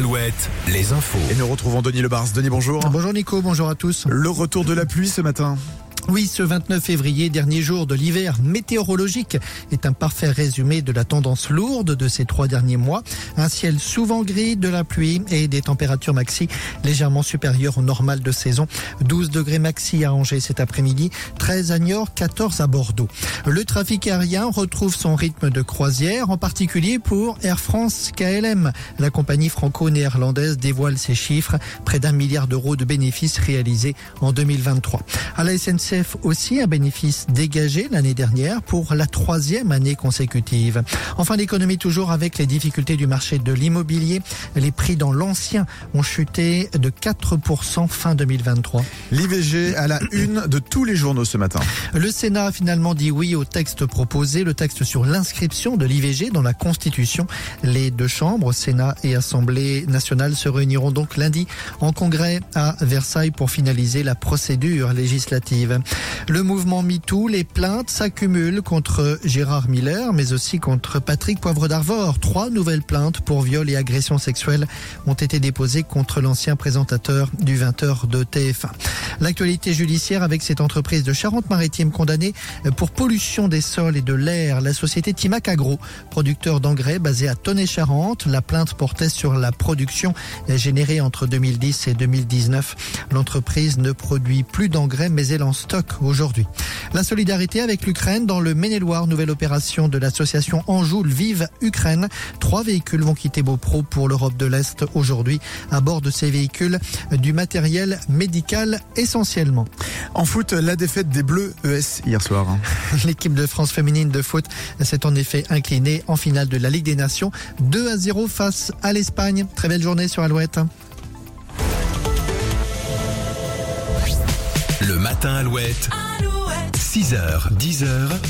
Alouette, les infos. Et nous retrouvons Denis Lebars. Denis, bonjour. Bonjour Nico, bonjour à tous. Le retour de la pluie ce matin. Oui, ce 29 février, dernier jour de l'hiver météorologique, est un parfait résumé de la tendance lourde de ces trois derniers mois. Un ciel souvent gris, de la pluie et des températures maxi légèrement supérieures au normal de saison. 12 degrés maxi à Angers cet après-midi, 13 à Niort, 14 à Bordeaux. Le trafic aérien retrouve son rythme de croisière, en particulier pour Air France KLM. La compagnie franco-néerlandaise dévoile ses chiffres, près d'un milliard d'euros de bénéfices réalisés en 2023. À la SNCF, aussi un bénéfice dégagé l'année dernière pour la troisième année consécutive. Enfin, l'économie toujours avec les difficultés du marché de l'immobilier. Les prix dans l'ancien ont chuté de 4% fin 2023. L'IVG à la une de tous les journaux ce matin. Le Sénat a finalement dit oui au texte proposé, le texte sur l'inscription de l'IVG dans la Constitution. Les deux chambres, Sénat et Assemblée nationale, se réuniront donc lundi en congrès à Versailles pour finaliser la procédure législative. Le mouvement MeToo, les plaintes s'accumulent contre Gérard Miller, mais aussi contre Patrick Poivre d'Arvor. Trois nouvelles plaintes pour viol et agression sexuelle ont été déposées contre l'ancien présentateur du 20h de TF1. L'actualité judiciaire avec cette entreprise de Charente-Maritime condamnée pour pollution des sols et de l'air. La société Timac Agro, producteur d'engrais basé à Tonnet-Charente. La plainte portait sur la production générée entre 2010 et 2019. L'entreprise ne produit plus d'engrais, mais elle en stock aujourd'hui. La solidarité avec l'Ukraine dans le Maine-et-Loire, nouvelle opération de l'association Anjou Vive Ukraine. Trois véhicules vont quitter Beaupro pour l'Europe de l'Est aujourd'hui. À bord de ces véhicules, du matériel médical essentiellement. En foot, la défaite des Bleus ES hier soir. L'équipe de France féminine de foot s'est en effet inclinée en finale de la Ligue des Nations 2 à 0 face à l'Espagne. Très belle journée sur Alouette. Le matin Alouette. 6h, 10h.